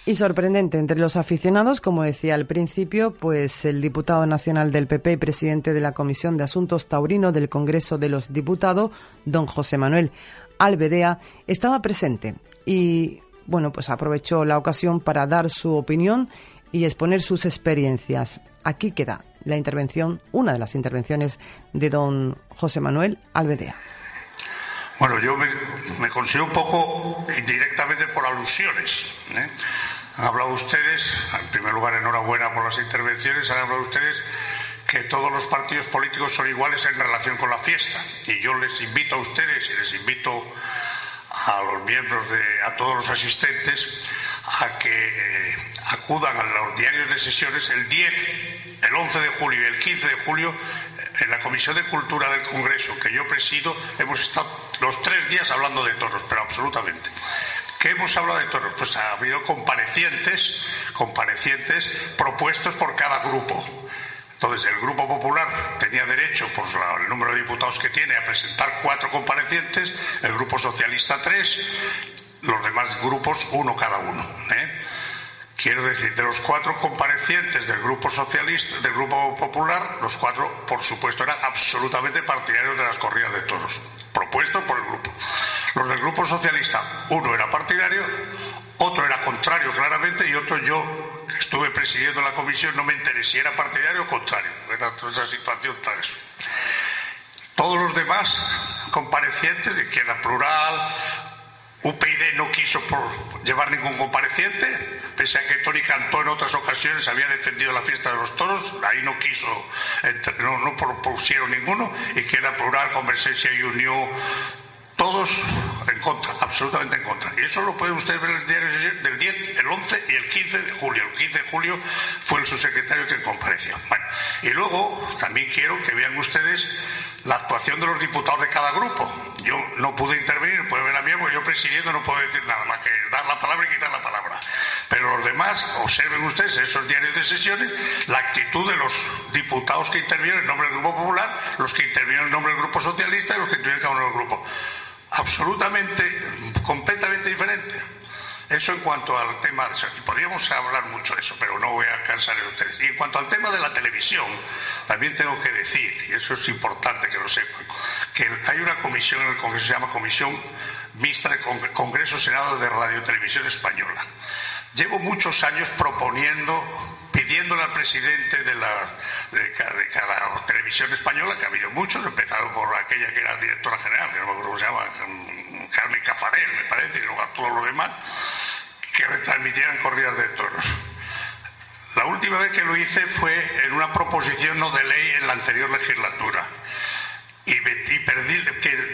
Y sorprendente, entre los aficionados, como decía al principio, pues el diputado nacional del PP y presidente de la Comisión de Asuntos Taurino del Congreso de los Diputados, don José Manuel Albedea, estaba presente y, bueno, pues aprovechó la ocasión para dar su opinión y exponer sus experiencias. Aquí queda la intervención, una de las intervenciones de don José Manuel Alvedea. Bueno, yo me, considero un poco indirectamente por alusiones. ¿eh? Han hablado ustedes, en primer lugar, enhorabuena por las intervenciones, han hablado ustedes que todos los partidos políticos son iguales en relación con la fiesta. Y yo les invito a ustedes y les invito a los miembros de, a todos los asistentes, a que eh, acudan a los diarios de sesiones el 10, el 11 de julio y el 15 de julio en la Comisión de Cultura del Congreso que yo presido hemos estado los tres días hablando de toros, pero absolutamente. ¿Qué hemos hablado de toros? Pues ha habido comparecientes, comparecientes propuestos por cada grupo. Entonces, el Grupo Popular tenía derecho, por el número de diputados que tiene, a presentar cuatro comparecientes, el Grupo Socialista tres, los demás grupos uno cada uno. ¿eh? Quiero decir, de los cuatro comparecientes del Grupo Socialista, del Grupo Popular, los cuatro, por supuesto, eran absolutamente partidarios de las corridas de toros, propuestos por el grupo. Los del Grupo Socialista, uno era partidario, otro era contrario claramente y otro yo, que estuve presidiendo la comisión, no me enteré si era partidario o contrario. Era toda esa situación tal eso. Todos los demás comparecientes, de izquierda plural, UPyD no quiso llevar ningún compareciente, pese a que Tony Cantó en otras ocasiones había defendido la fiesta de los toros, ahí no quiso, no, propusieron ninguno, y queda plural, conversencia y unión, todos en contra, absolutamente en contra. Y eso lo pueden ustedes ver el diario del 10, el 11 y el 15 de julio. El 15 de julio fue el subsecretario que compareció. Bueno, y luego también quiero que vean ustedes la actuación de los diputados de cada grupo. Yo no pude intervenir, puede ver a mí, porque yo presidiendo no puedo decir nada más que dar la palabra y quitar la palabra. Pero los demás, observen ustedes esos diarios de sesiones, la actitud de los diputados que intervienen en nombre del Grupo Popular, los que intervienen en nombre del Grupo Socialista y los que intervienen en cada uno del grupo. Absolutamente, completamente diferente. Eso en cuanto al tema, podríamos hablar mucho de eso, pero no voy a cansar a ustedes. Y en cuanto al tema de la televisión, también tengo que decir, y eso es importante que lo sepan, que hay una comisión en el Congreso, se llama Comisión Mixta de Congreso Senado de Radio Televisión Española. Llevo muchos años proponiendo pidiéndole al presidente de, la, de, cada, televisión española, que ha habido muchos, empezado por aquella que era directora general, que no me acuerdo cómo se llama, Carmen Cafarel, me parece, y luego a todos los demás, que retransmitieran corridas de toros. La última vez que lo hice fue en una proposición no de ley en la anterior legislatura y,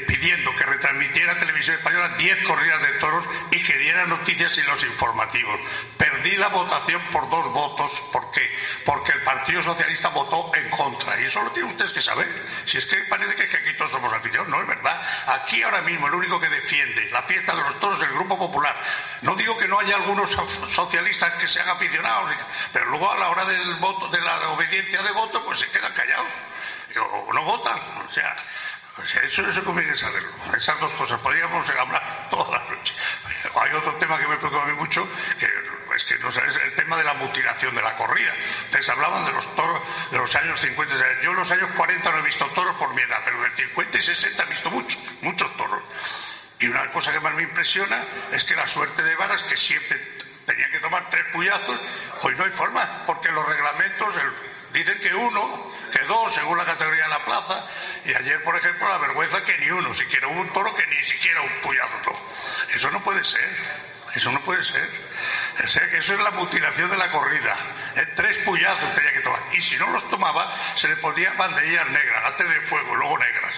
pidiendo que retransmitiera Televisión Española 10 corridas de toros y que diera noticias y los informativos. Perdí la votación por dos votos. ¿Por qué? Porque el Partido Socialista votó en contra. Y eso lo tienen ustedes que saber. Si es que parece que, aquí todos somos aficionados, no es verdad. Aquí ahora mismo el único que defiende la fiesta de los toros es el Grupo Popular. No digo que no haya algunos socialistas que sean aficionados, pero luego a la hora del voto, de la obediencia de voto, pues se quedan callados o no votan. O sea, eso, eso conviene saberlo. Esas dos cosas. Podríamos hablar toda la noche. Hay otro tema que me preocupa a mí mucho, que es que no el tema de la mutilación de la corrida. Ustedes hablaban de los toros de los años 50. Yo en los años 40 no he visto toros por mi edad, pero del 50 y 60 he visto muchos, muchos toros. Y una cosa que más me impresiona es que la suerte de varas, que siempre tenía que tomar tres puyazos, hoy no hay forma, porque los reglamentos dicen que uno que dos según la categoría de la plaza, y ayer, por ejemplo, la vergüenza que ni uno, siquiera hubo un toro que ni siquiera un puyazo. Eso no puede ser, eso no puede ser. eso es la mutilación de la corrida. tres puyazos tenía que tomar. Y si no los tomaba, se le ponían banderillas negras, antes de fuego, luego negras.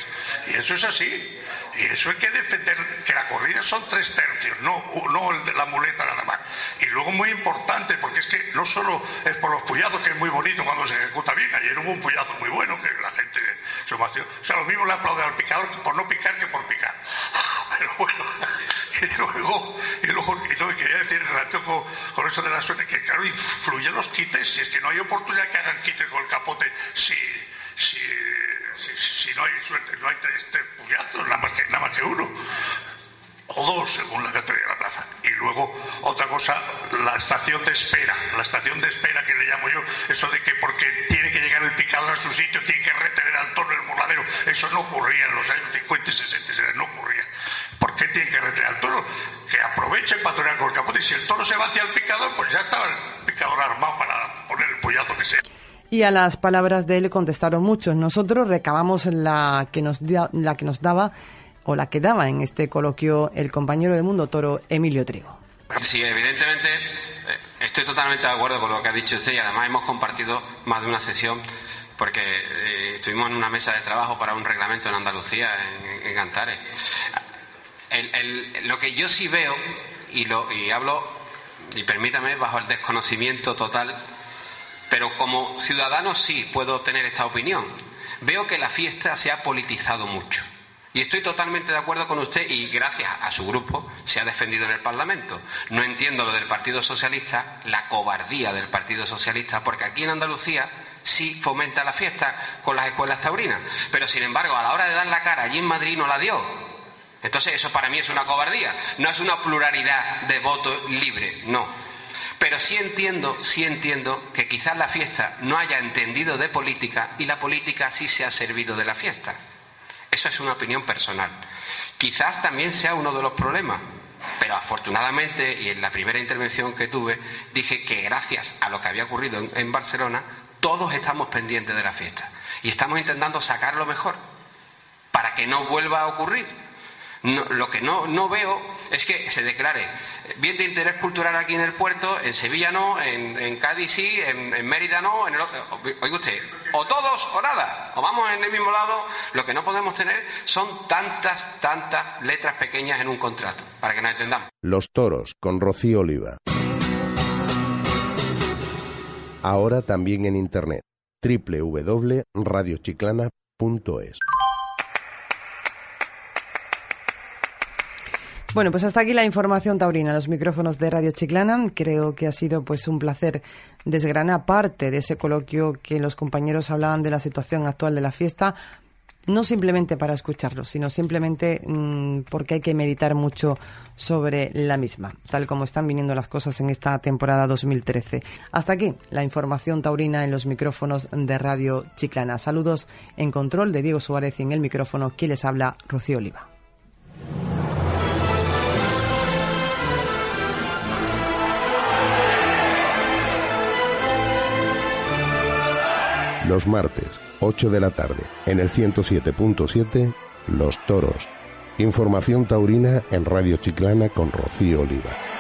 Y eso es así. Y eso hay que defender, que la corrida son tres tercios, no, no el de la muleta nada más. Y luego muy importante, porque es que no solo es por los puyazos, que es muy bonito cuando se ejecuta bien, ayer hubo un puyazo muy bueno, que la gente se vació. O sea, lo mismo le aplaude al picador por no picar que por picar. Pero bueno, y luego, y luego, y luego quería decir relación con, con, eso de la suerte, que claro, influyen los quites, si es que no hay oportunidad que hagan quites con el capote, si, si si, no hay suerte, no hay tres, tres nada más, que, nada más que uno. O dos, según la categoría de la plaza. Y luego, otra cosa, la estación de espera. La estación de espera que le llamo yo, eso de que porque tiene que llegar el picador a su sitio, tiene que retener al toro el burladero. Eso no ocurría en los años 50 y 60, no ocurría. ¿Por qué tiene que retener al toro? Que aproveche para torear con el capote. Y si el toro se va hacia el picador, pues ya estaba el picador armado para poner el pollazo que sea. Y a las palabras de él contestaron muchos. Nosotros recabamos la que nos, la que nos daba o la que daba en este coloquio el compañero de Mundo Toro, Emilio Trigo. Sí, evidentemente eh, estoy totalmente de acuerdo con lo que ha dicho usted y además hemos compartido más de una sesión porque eh, estuvimos en una mesa de trabajo para un reglamento en Andalucía, en, en Antares. lo que yo sí veo, y, lo, y hablo, y permítame, bajo el desconocimiento total pero como ciudadano sí puedo tener esta opinión. Veo que la fiesta se ha politizado mucho. Y estoy totalmente de acuerdo con usted y gracias a su grupo se ha defendido en el Parlamento. No entiendo lo del Partido Socialista, la cobardía del Partido Socialista, porque aquí en Andalucía sí fomenta la fiesta con las escuelas taurinas, pero sin embargo a la hora de dar la cara allí en Madrid no la dio. Entonces eso para mí es una cobardía, no es una pluralidad de voto libre, no. Pero sí entiendo, sí entiendo que quizás la fiesta no haya entendido de política y la política sí se ha servido de la fiesta. Eso es una opinión personal. Quizás también sea uno de los problemas, pero afortunadamente, y en la primera intervención que tuve, dije que gracias a lo que había ocurrido en, Barcelona, todos estamos pendientes de la fiesta y estamos intentando sacarlo mejor para que no vuelva a ocurrir. lo que no, no veo es que se declare bien de interés cultural aquí en el puerto, en Sevilla no, en, Cádiz sí, en, Mérida no, en el otro. Oiga usted, o todos o nada, o vamos en el mismo lado. Lo que no podemos tener son tantas, tantas letras pequeñas en un contrato, para que nos entendamos. Los toros con Rocío Oliva. Ahora también en internet www.radiochiclana.es. Bueno, pues hasta aquí la información taurina, los micrófonos de Radio Chiclana. Creo que ha sido pues un placer desgranar parte de ese coloquio que los compañeros hablaban de la situación actual de la fiesta. no simplemente para escucharlo, sino simplemente mm, porque hay que meditar mucho sobre la misma, tal como están viniendo las cosas en esta temporada 2013. Hasta aquí la información taurina en los micrófonos de Radio Chiclana. Saludos en control de Diego Suárez y en el micrófono, quien les habla, Rocío Oliva. Los martes, 8 de la tarde, en el 107.7, Los Toros. Información taurina en Radio Chiclana con Rocío Oliva.